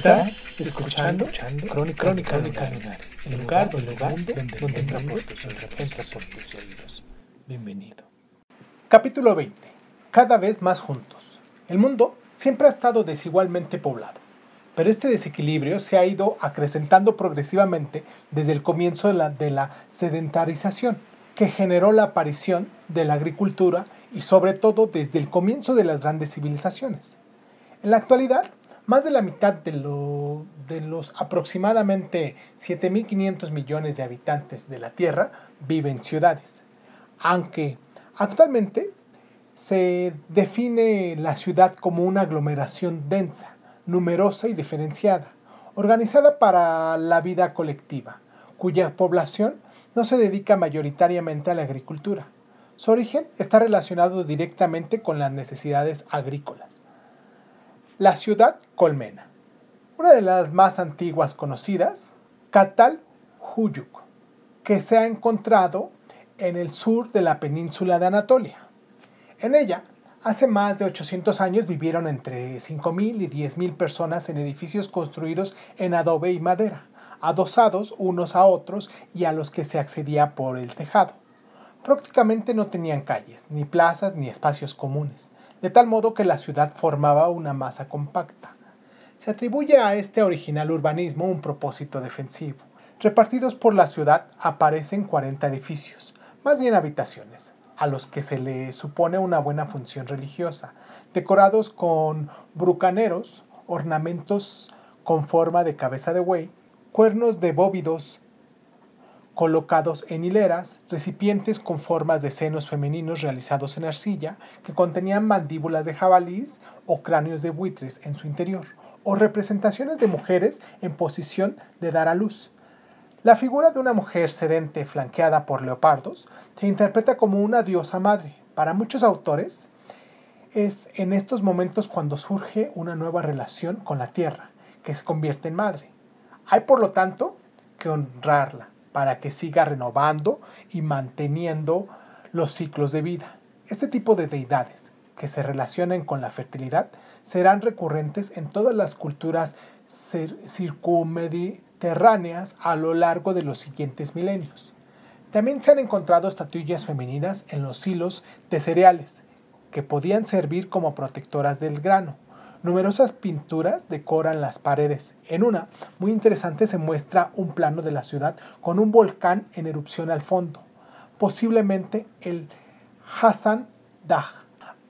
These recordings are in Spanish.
Estás escuchando, Crónica, Crónica, Lunares, el lugar, el lugar donde, donde entra por tus oídos. por tus oídos. Bienvenido. Capítulo 20. Cada vez más juntos. El mundo siempre ha estado desigualmente poblado, pero este desequilibrio se ha ido acrecentando progresivamente desde el comienzo de la, de la sedentarización, que generó la aparición de la agricultura y sobre todo desde el comienzo de las grandes civilizaciones. En la actualidad, más de la mitad de, lo- de los aproximadamente 7.500 millones de habitantes de la Tierra viven en ciudades, aunque actualmente se define la ciudad como una aglomeración densa, numerosa y diferenciada, organizada para la vida colectiva, cuya población no se dedica mayoritariamente a la agricultura. Su origen está relacionado directamente con las necesidades agrícolas. La ciudad colmena. Una de las más antiguas conocidas, Catalhuyuk, que se ha encontrado en el sur de la península de Anatolia. En ella, hace más de 800 años vivieron entre 5.000 y 10.000 personas en edificios construidos en adobe y madera, adosados unos a otros y a los que se accedía por el tejado. Prácticamente no tenían calles, ni plazas, ni espacios comunes, de tal modo que la ciudad formaba una masa compacta. Se atribuye a este original urbanismo un propósito defensivo. Repartidos por la ciudad aparecen 40 edificios, más bien habitaciones, a los que se le supone una buena función religiosa, decorados con brucaneros, ornamentos con forma de cabeza de buey, cuernos de bóvidos colocados en hileras, recipientes con formas de senos femeninos realizados en arcilla que contenían mandíbulas de jabalís o cráneos de buitres en su interior, o representaciones de mujeres en posición de dar a luz. La figura de una mujer sedente flanqueada por leopardos se interpreta como una diosa madre. Para muchos autores es en estos momentos cuando surge una nueva relación con la tierra, que se convierte en madre. Hay por lo tanto que honrarla para que siga renovando y manteniendo los ciclos de vida. Este tipo de deidades que se relacionan con la fertilidad serán recurrentes en todas las culturas cir- circunmediterráneas a lo largo de los siguientes milenios. También se han encontrado estatuillas femeninas en los silos de cereales, que podían servir como protectoras del grano. Numerosas pinturas decoran las paredes. En una, muy interesante, se muestra un plano de la ciudad con un volcán en erupción al fondo, posiblemente el Hassan Dagh.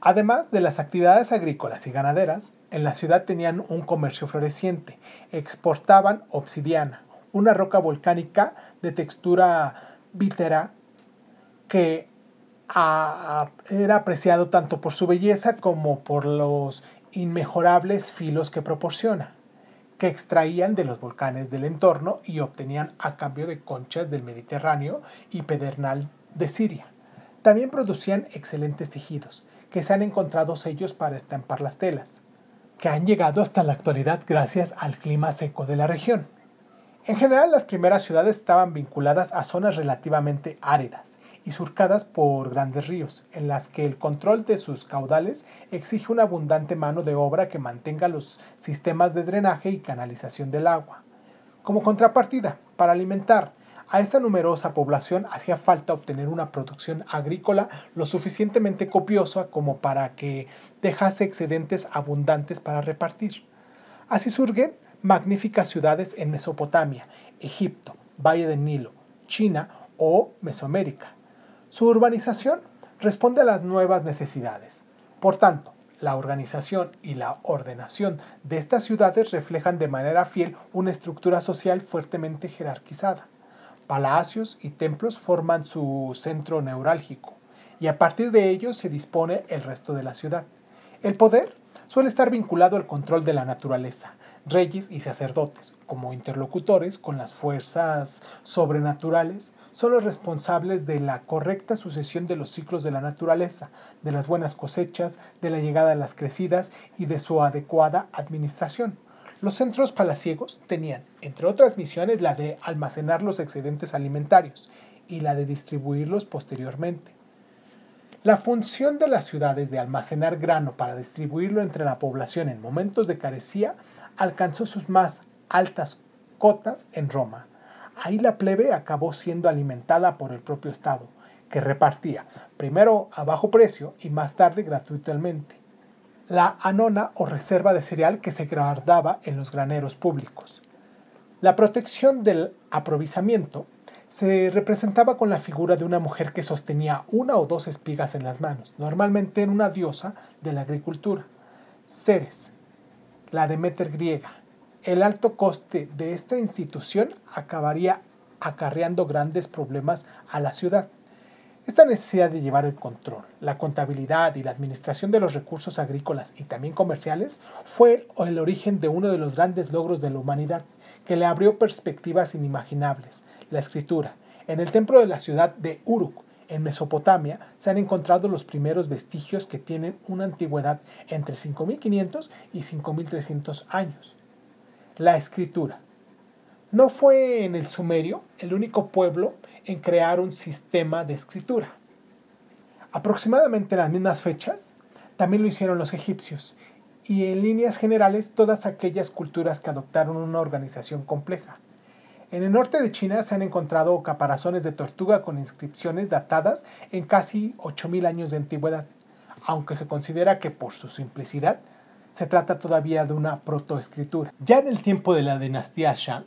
Además de las actividades agrícolas y ganaderas, en la ciudad tenían un comercio floreciente. Exportaban obsidiana, una roca volcánica de textura vítera que era apreciado tanto por su belleza como por los inmejorables filos que proporciona, que extraían de los volcanes del entorno y obtenían a cambio de conchas del Mediterráneo y pedernal de Siria. También producían excelentes tejidos, que se han encontrado sellos para estampar las telas, que han llegado hasta la actualidad gracias al clima seco de la región. En general, las primeras ciudades estaban vinculadas a zonas relativamente áridas y surcadas por grandes ríos, en las que el control de sus caudales exige una abundante mano de obra que mantenga los sistemas de drenaje y canalización del agua. Como contrapartida, para alimentar a esa numerosa población hacía falta obtener una producción agrícola lo suficientemente copiosa como para que dejase excedentes abundantes para repartir. Así surgen magníficas ciudades en Mesopotamia, Egipto, Valle del Nilo, China o Mesoamérica. Su urbanización responde a las nuevas necesidades. Por tanto, la organización y la ordenación de estas ciudades reflejan de manera fiel una estructura social fuertemente jerarquizada. Palacios y templos forman su centro neurálgico, y a partir de ellos se dispone el resto de la ciudad. El poder suele estar vinculado al control de la naturaleza, reyes y sacerdotes, como interlocutores con las fuerzas sobrenaturales, son los responsables de la correcta sucesión de los ciclos de la naturaleza, de las buenas cosechas, de la llegada de las crecidas y de su adecuada administración. Los centros palaciegos tenían, entre otras misiones, la de almacenar los excedentes alimentarios y la de distribuirlos posteriormente. La función de las ciudades de almacenar grano para distribuirlo entre la población en momentos de carecía alcanzó sus más altas cotas en Roma. Ahí la plebe acabó siendo alimentada por el propio Estado, que repartía, primero a bajo precio y más tarde gratuitamente, la anona o reserva de cereal que se guardaba en los graneros públicos. La protección del aprovisamiento se representaba con la figura de una mujer que sostenía una o dos espigas en las manos, normalmente en una diosa de la agricultura. Ceres, la Demeter griega. El alto coste de esta institución acabaría acarreando grandes problemas a la ciudad. Esta necesidad de llevar el control, la contabilidad y la administración de los recursos agrícolas y también comerciales fue el origen de uno de los grandes logros de la humanidad, que le abrió perspectivas inimaginables, la escritura. En el templo de la ciudad de Uruk, en Mesopotamia, se han encontrado los primeros vestigios que tienen una antigüedad entre 5500 y 5300 años. La escritura. No fue en el Sumerio el único pueblo en crear un sistema de escritura. Aproximadamente en las mismas fechas, también lo hicieron los egipcios, y en líneas generales todas aquellas culturas que adoptaron una organización compleja. En el norte de China se han encontrado caparazones de tortuga con inscripciones datadas en casi 8.000 años de antigüedad, aunque se considera que por su simplicidad se trata todavía de una protoescritura. Ya en el tiempo de la dinastía Shang,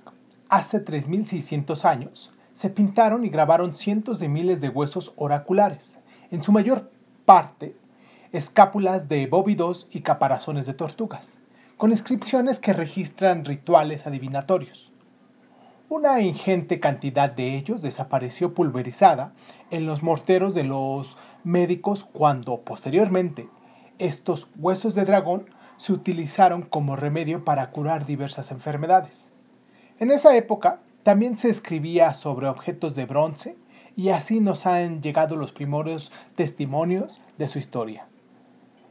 hace 3.600 años, se pintaron y grabaron cientos de miles de huesos oraculares, en su mayor parte escápulas de bóvidos y caparazones de tortugas, con inscripciones que registran rituales adivinatorios. Una ingente cantidad de ellos desapareció pulverizada en los morteros de los médicos cuando posteriormente estos huesos de dragón se utilizaron como remedio para curar diversas enfermedades. En esa época también se escribía sobre objetos de bronce y así nos han llegado los primeros testimonios de su historia.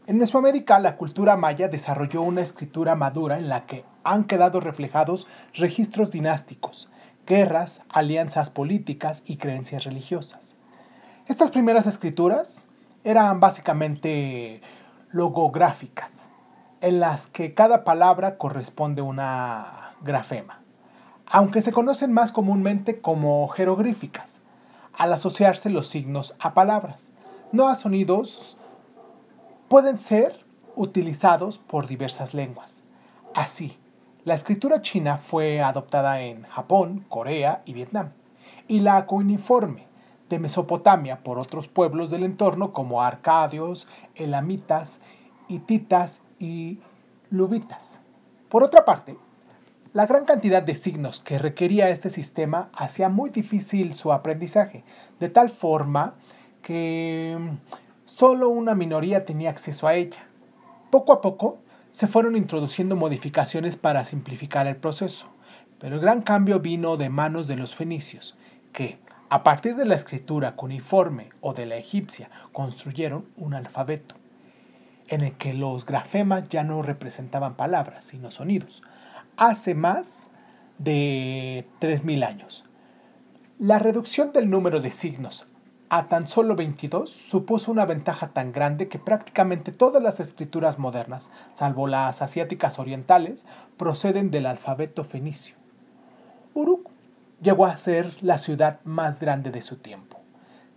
En Mesoamérica, la cultura maya desarrolló una escritura madura en la que han quedado reflejados registros dinásticos, guerras, alianzas políticas y creencias religiosas. Estas primeras escrituras eran básicamente logográficas, en las que cada palabra corresponde a una grafema aunque se conocen más comúnmente como jeroglíficas, al asociarse los signos a palabras, no a sonidos, pueden ser utilizados por diversas lenguas. Así, la escritura china fue adoptada en Japón, Corea y Vietnam, y la coiniforme de Mesopotamia por otros pueblos del entorno como arcadios, elamitas, hititas y lubitas. Por otra parte, la gran cantidad de signos que requería este sistema hacía muy difícil su aprendizaje, de tal forma que solo una minoría tenía acceso a ella. Poco a poco se fueron introduciendo modificaciones para simplificar el proceso, pero el gran cambio vino de manos de los fenicios, que, a partir de la escritura cuneiforme o de la egipcia, construyeron un alfabeto, en el que los grafemas ya no representaban palabras, sino sonidos, hace más de 3.000 años. La reducción del número de signos a tan solo 22 supuso una ventaja tan grande que prácticamente todas las escrituras modernas, salvo las asiáticas orientales, proceden del alfabeto fenicio. Uruk llegó a ser la ciudad más grande de su tiempo.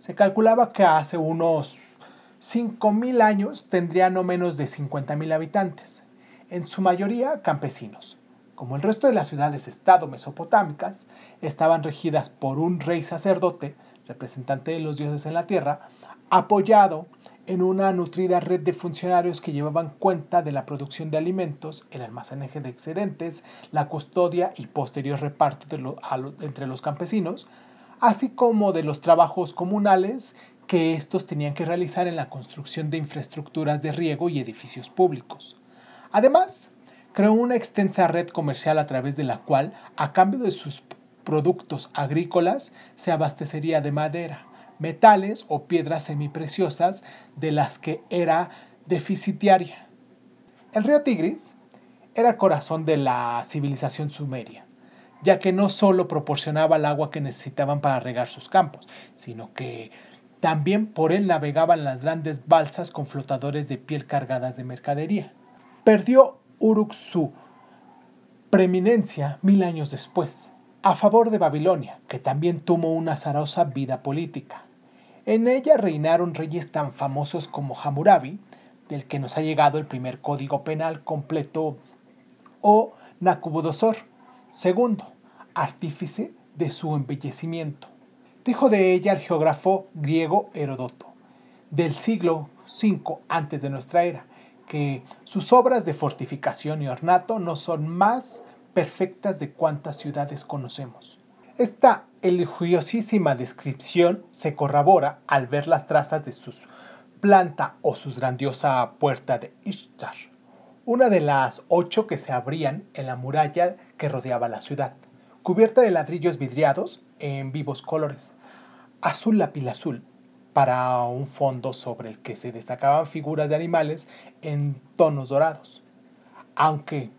Se calculaba que hace unos 5.000 años tendría no menos de 50.000 habitantes, en su mayoría campesinos como el resto de las ciudades-estado mesopotámicas, estaban regidas por un rey sacerdote, representante de los dioses en la tierra, apoyado en una nutrida red de funcionarios que llevaban cuenta de la producción de alimentos, el almacenaje de excedentes, la custodia y posterior reparto entre los campesinos, así como de los trabajos comunales que estos tenían que realizar en la construcción de infraestructuras de riego y edificios públicos. Además, creó una extensa red comercial a través de la cual, a cambio de sus productos agrícolas, se abastecería de madera, metales o piedras semipreciosas de las que era deficitaria. El río Tigris era el corazón de la civilización sumeria, ya que no solo proporcionaba el agua que necesitaban para regar sus campos, sino que también por él navegaban las grandes balsas con flotadores de piel cargadas de mercadería. Perdió Uruk su preeminencia mil años después, a favor de Babilonia, que también tuvo una azarosa vida política. En ella reinaron reyes tan famosos como Hammurabi, del que nos ha llegado el primer código penal completo, o Nabucodonosor II, artífice de su embellecimiento. Dijo de ella el geógrafo griego Herodoto, del siglo V antes de nuestra era, que sus obras de fortificación y ornato no son más perfectas de cuantas ciudades conocemos. Esta elogiosísima descripción se corrobora al ver las trazas de su planta o su grandiosa puerta de Ishtar, una de las ocho que se abrían en la muralla que rodeaba la ciudad, cubierta de ladrillos vidriados en vivos colores, azul azul, para un fondo sobre el que se destacaban figuras de animales en tonos dorados. Aunque,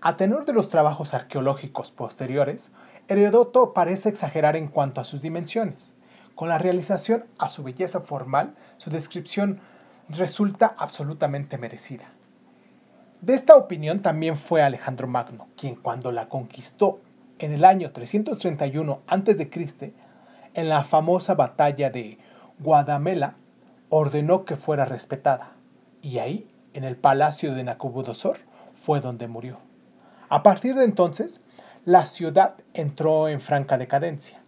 a tenor de los trabajos arqueológicos posteriores, Herodoto parece exagerar en cuanto a sus dimensiones. Con la realización a su belleza formal, su descripción resulta absolutamente merecida. De esta opinión también fue Alejandro Magno, quien cuando la conquistó en el año 331 a.C., en la famosa batalla de Guadamela, ordenó que fuera respetada, y ahí, en el palacio de Nabucodonosor, fue donde murió. A partir de entonces, la ciudad entró en franca decadencia.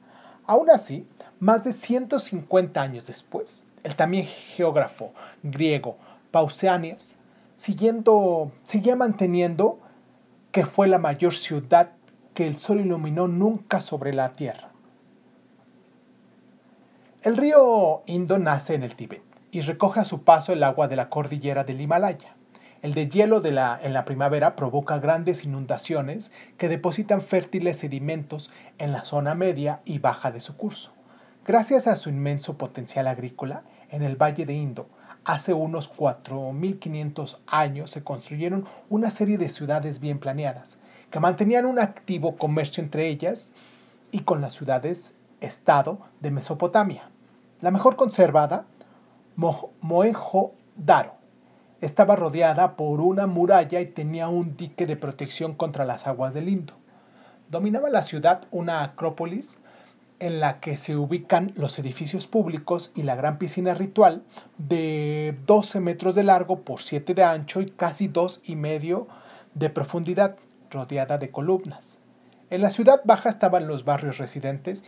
Aún así, más de 150 años después, el también geógrafo griego Pausanias siguiendo, seguía manteniendo que fue la mayor ciudad que el sol iluminó nunca sobre la tierra. El río Indo nace en el Tíbet y recoge a su paso el agua de la cordillera del Himalaya. El deshielo de la, en la primavera provoca grandes inundaciones que depositan fértiles sedimentos en la zona media y baja de su curso. Gracias a su inmenso potencial agrícola, en el Valle de Indo, hace unos 4.500 años se construyeron una serie de ciudades bien planeadas, que mantenían un activo comercio entre ellas y con las ciudades-estado de Mesopotamia. La mejor conservada, Mohenjo-Daro, estaba rodeada por una muralla y tenía un dique de protección contra las aguas del Indo. Dominaba la ciudad una acrópolis en la que se ubican los edificios públicos y la gran piscina ritual de 12 metros de largo por 7 de ancho y casi 2 y medio de profundidad rodeada de columnas. En la ciudad baja estaban los barrios residentes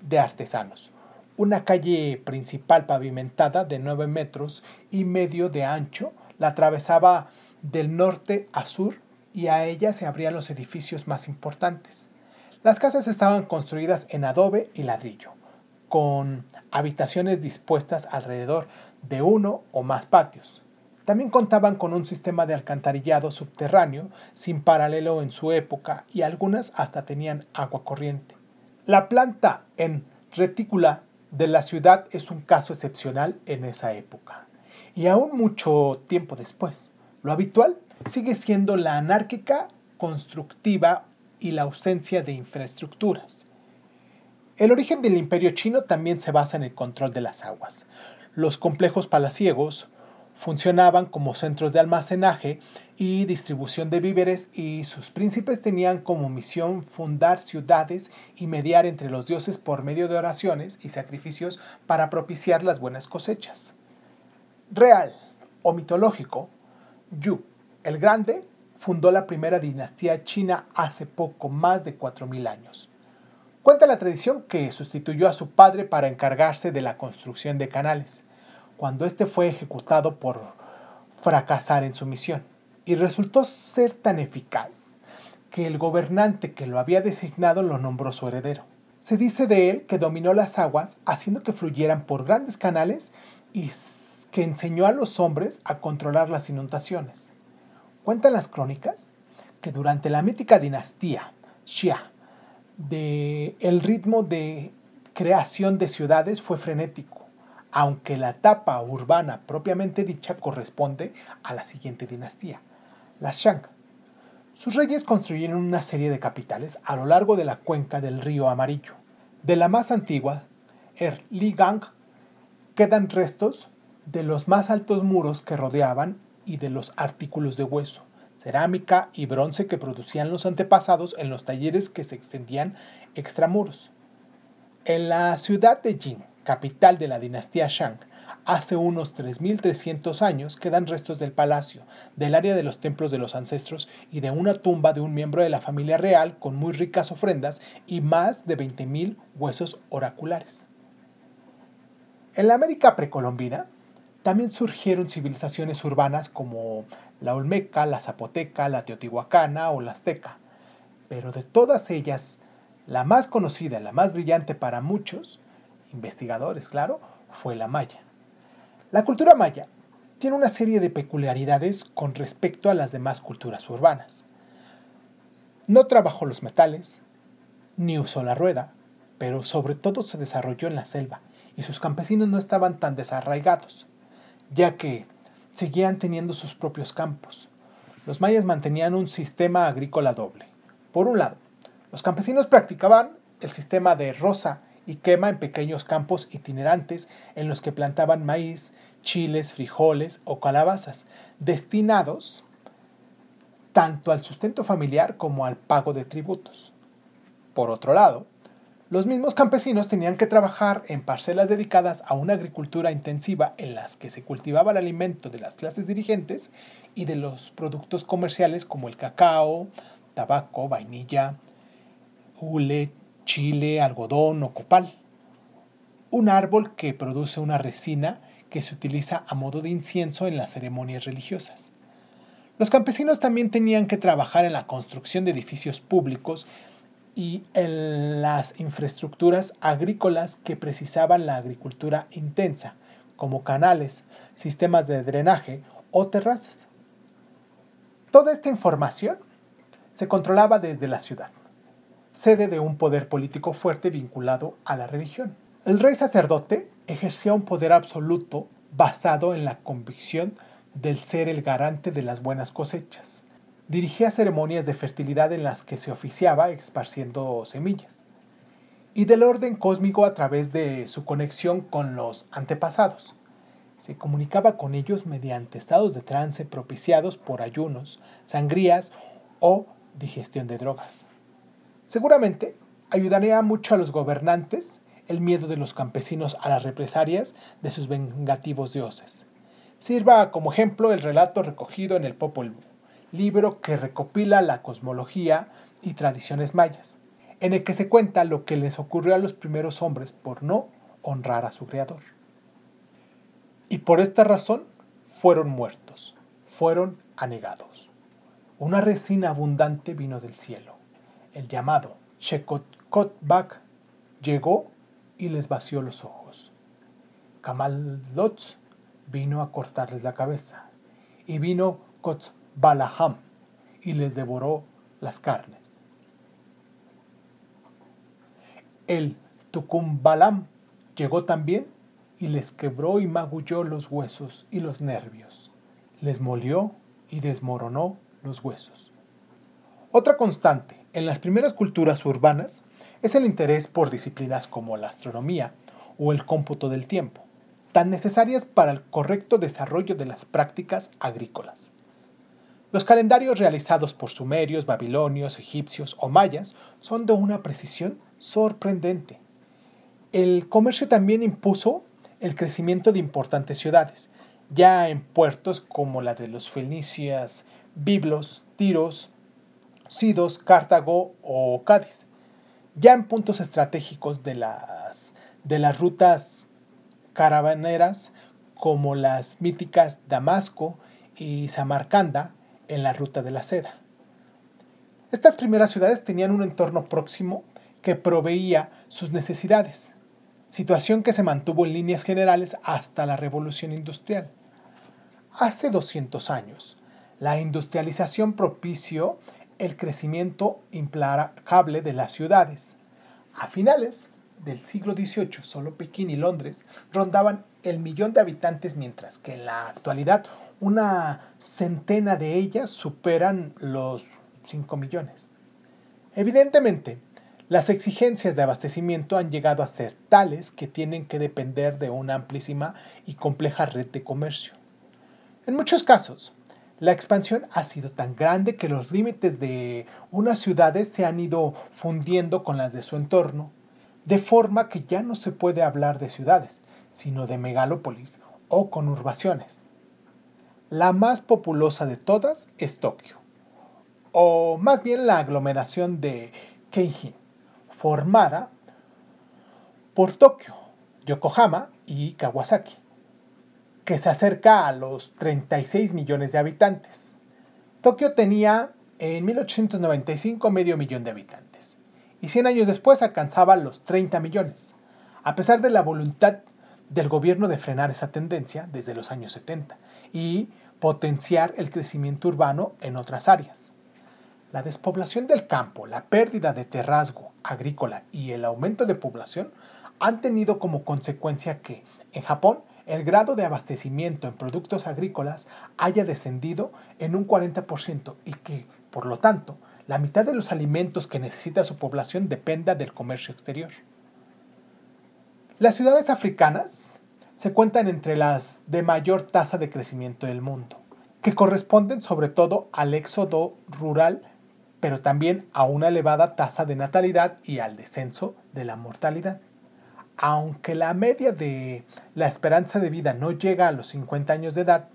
de artesanos. Una calle principal pavimentada de 9 metros y medio de ancho la atravesaba del norte a sur y a ella se abrían los edificios más importantes. Las casas estaban construidas en adobe y ladrillo, con habitaciones dispuestas alrededor de uno o más patios. También contaban con un sistema de alcantarillado subterráneo sin paralelo en su época y algunas hasta tenían agua corriente. La planta en retícula de la ciudad es un caso excepcional en esa época y aún mucho tiempo después. Lo habitual sigue siendo la anárquica constructiva y la ausencia de infraestructuras. El origen del imperio chino también se basa en el control de las aguas. Los complejos palaciegos, funcionaban como centros de almacenaje y distribución de víveres y sus príncipes tenían como misión fundar ciudades y mediar entre los dioses por medio de oraciones y sacrificios para propiciar las buenas cosechas. Real o mitológico, Yu el Grande fundó la primera dinastía china hace poco más de 4.000 años. Cuenta la tradición que sustituyó a su padre para encargarse de la construcción de canales cuando éste fue ejecutado por fracasar en su misión, y resultó ser tan eficaz que el gobernante que lo había designado lo nombró su heredero. Se dice de él que dominó las aguas haciendo que fluyeran por grandes canales y que enseñó a los hombres a controlar las inundaciones. Cuentan las crónicas que durante la mítica dinastía Xia, de el ritmo de creación de ciudades fue frenético, aunque la etapa urbana propiamente dicha corresponde a la siguiente dinastía, la Shang. Sus reyes construyeron una serie de capitales a lo largo de la cuenca del río Amarillo. De la más antigua, Er Gang, quedan restos de los más altos muros que rodeaban y de los artículos de hueso, cerámica y bronce que producían los antepasados en los talleres que se extendían extramuros. En la ciudad de Jin, capital de la dinastía Shang, hace unos 3.300 años quedan restos del palacio, del área de los templos de los ancestros y de una tumba de un miembro de la familia real con muy ricas ofrendas y más de 20.000 huesos oraculares. En la América precolombina también surgieron civilizaciones urbanas como la Olmeca, la Zapoteca, la Teotihuacana o la Azteca, pero de todas ellas, la más conocida, la más brillante para muchos, investigadores, claro, fue la maya. La cultura maya tiene una serie de peculiaridades con respecto a las demás culturas urbanas. No trabajó los metales, ni usó la rueda, pero sobre todo se desarrolló en la selva y sus campesinos no estaban tan desarraigados, ya que seguían teniendo sus propios campos. Los mayas mantenían un sistema agrícola doble. Por un lado, los campesinos practicaban el sistema de roza y quema en pequeños campos itinerantes en los que plantaban maíz, chiles, frijoles o calabazas, destinados tanto al sustento familiar como al pago de tributos. Por otro lado, los mismos campesinos tenían que trabajar en parcelas dedicadas a una agricultura intensiva en las que se cultivaba el alimento de las clases dirigentes y de los productos comerciales como el cacao, tabaco, vainilla, hule, chile, algodón o copal. Un árbol que produce una resina que se utiliza a modo de incienso en las ceremonias religiosas. Los campesinos también tenían que trabajar en la construcción de edificios públicos y en las infraestructuras agrícolas que precisaban la agricultura intensa, como canales, sistemas de drenaje o terrazas. Toda esta información se controlaba desde la ciudad, sede de un poder político fuerte vinculado a la religión. El rey sacerdote ejercía un poder absoluto basado en la convicción del ser el garante de las buenas cosechas dirigía ceremonias de fertilidad en las que se oficiaba esparciendo semillas, y del orden cósmico a través de su conexión con los antepasados. Se comunicaba con ellos mediante estados de trance propiciados por ayunos, sangrías o digestión de drogas. Seguramente ayudaría mucho a los gobernantes el miedo de los campesinos a las represalias de sus vengativos dioses. Sirva como ejemplo el relato recogido en el Popol libro que recopila la cosmología y tradiciones mayas, en el que se cuenta lo que les ocurrió a los primeros hombres por no honrar a su creador. Y por esta razón fueron muertos, fueron anegados. Una resina abundante vino del cielo. El llamado Shekotkotbak llegó y les vació los ojos. Kamalotz vino a cortarles la cabeza. Y vino Balaham y les devoró las carnes. El Tucumbalam llegó también y les quebró y magulló los huesos y los nervios. Les molió y desmoronó los huesos. Otra constante en las primeras culturas urbanas es el interés por disciplinas como la astronomía o el cómputo del tiempo, tan necesarias para el correcto desarrollo de las prácticas agrícolas. Los calendarios realizados por sumerios, babilonios, egipcios o mayas son de una precisión sorprendente. El comercio también impuso el crecimiento de importantes ciudades, ya en puertos como la de los fenicias, Biblos, Tiros, Sidos, Cartago o Cádiz, ya en puntos estratégicos de las, de las rutas caravaneras como las míticas Damasco y Samarcanda, en la ruta de la seda. Estas primeras ciudades tenían un entorno próximo que proveía sus necesidades, situación que se mantuvo en líneas generales hasta la revolución industrial. Hace 200 años, la industrialización propició el crecimiento implacable de las ciudades. A finales del siglo XVIII, solo Pekín y Londres rondaban el millón de habitantes, mientras que en la actualidad una centena de ellas superan los 5 millones. Evidentemente, las exigencias de abastecimiento han llegado a ser tales que tienen que depender de una amplísima y compleja red de comercio. En muchos casos, la expansión ha sido tan grande que los límites de unas ciudades se han ido fundiendo con las de su entorno, de forma que ya no se puede hablar de ciudades, sino de megalópolis o conurbaciones. La más populosa de todas es Tokio, o más bien la aglomeración de Keijin, formada por Tokio, Yokohama y Kawasaki, que se acerca a los 36 millones de habitantes. Tokio tenía en 1895 medio millón de habitantes y 100 años después alcanzaba los 30 millones, a pesar de la voluntad del gobierno de frenar esa tendencia desde los años 70 y potenciar el crecimiento urbano en otras áreas. La despoblación del campo, la pérdida de terrazgo agrícola y el aumento de población han tenido como consecuencia que, en Japón, el grado de abastecimiento en productos agrícolas haya descendido en un 40% y que, por lo tanto, la mitad de los alimentos que necesita su población dependa del comercio exterior. Las ciudades africanas se cuentan entre las de mayor tasa de crecimiento del mundo, que corresponden sobre todo al éxodo rural pero también a una elevada tasa de natalidad y al descenso de la mortalidad. Aunque la media de la esperanza de vida no llega a los 50 años de edad,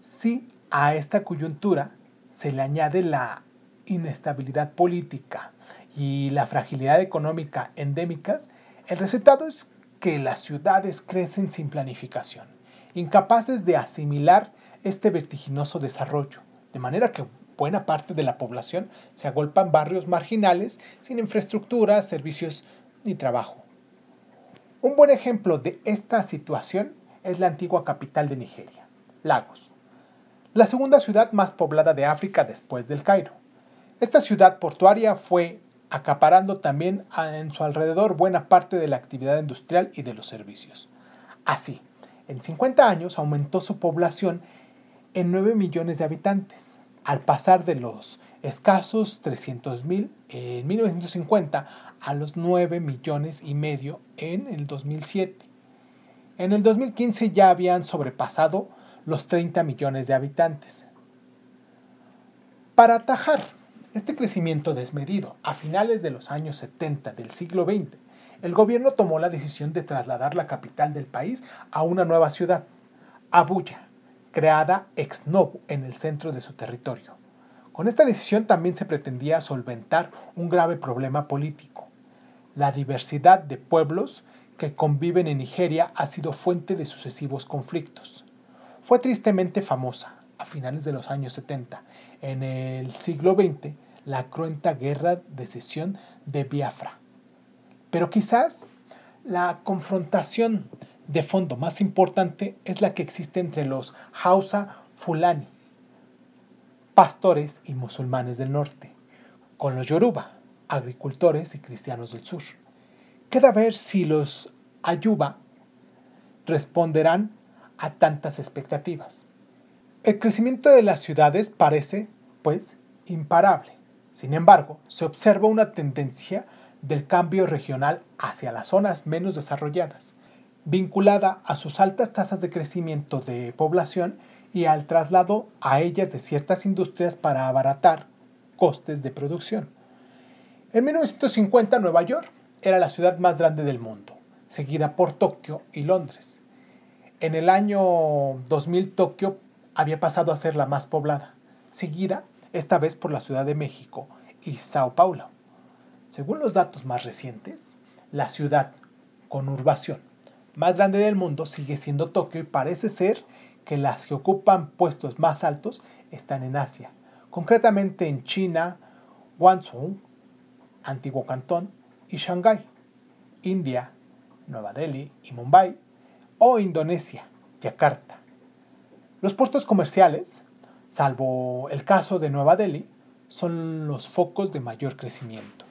sí a esta coyuntura se le añade la inestabilidad política y la fragilidad económica endémicas, el resultado es que las ciudades crecen sin planificación, incapaces de asimilar este vertiginoso desarrollo, de manera que buena parte de la población se agolpa en barrios marginales sin infraestructura, servicios ni trabajo. Un buen ejemplo de esta situación es la antigua capital de Nigeria, Lagos, la segunda ciudad más poblada de África después del Cairo. Esta ciudad portuaria fue acaparando también en su alrededor buena parte de la actividad industrial y de los servicios. Así, en 50 años aumentó su población en 9 millones de habitantes, al pasar de los escasos 300.000 en 1950 a los 9 millones y medio en el 2007. En el 2015 ya habían sobrepasado los 30 millones de habitantes. Para atajar este crecimiento desmedido a finales de los años 70 del siglo XX, el gobierno tomó la decisión de trasladar la capital del país a una nueva ciudad, Abuya, creada ex novo en el centro de su territorio. Con esta decisión también se pretendía solventar un grave problema político. La diversidad de pueblos que conviven en Nigeria ha sido fuente de sucesivos conflictos. Fue tristemente famosa a finales de los años 70, en el siglo XX, la cruenta guerra de secesión de Biafra. Pero quizás la confrontación de fondo más importante es la que existe entre los Hausa Fulani, pastores y musulmanes del norte, con los Yoruba, agricultores y cristianos del sur. Queda ver si los Ayuba responderán a tantas expectativas. El crecimiento de las ciudades parece, pues, imparable. Sin embargo, se observa una tendencia del cambio regional hacia las zonas menos desarrolladas, vinculada a sus altas tasas de crecimiento de población y al traslado a ellas de ciertas industrias para abaratar costes de producción. En 1950 Nueva York era la ciudad más grande del mundo, seguida por Tokio y Londres. En el año 2000 Tokio había pasado a ser la más poblada, seguida esta vez por la Ciudad de México y Sao Paulo. Según los datos más recientes, la ciudad conurbación más grande del mundo sigue siendo Tokio y parece ser que las que ocupan puestos más altos están en Asia, concretamente en China, Guangzhou, antiguo Cantón, y Shanghái, India, Nueva Delhi y Mumbai, o Indonesia, Yakarta. Los puertos comerciales, salvo el caso de Nueva Delhi, son los focos de mayor crecimiento.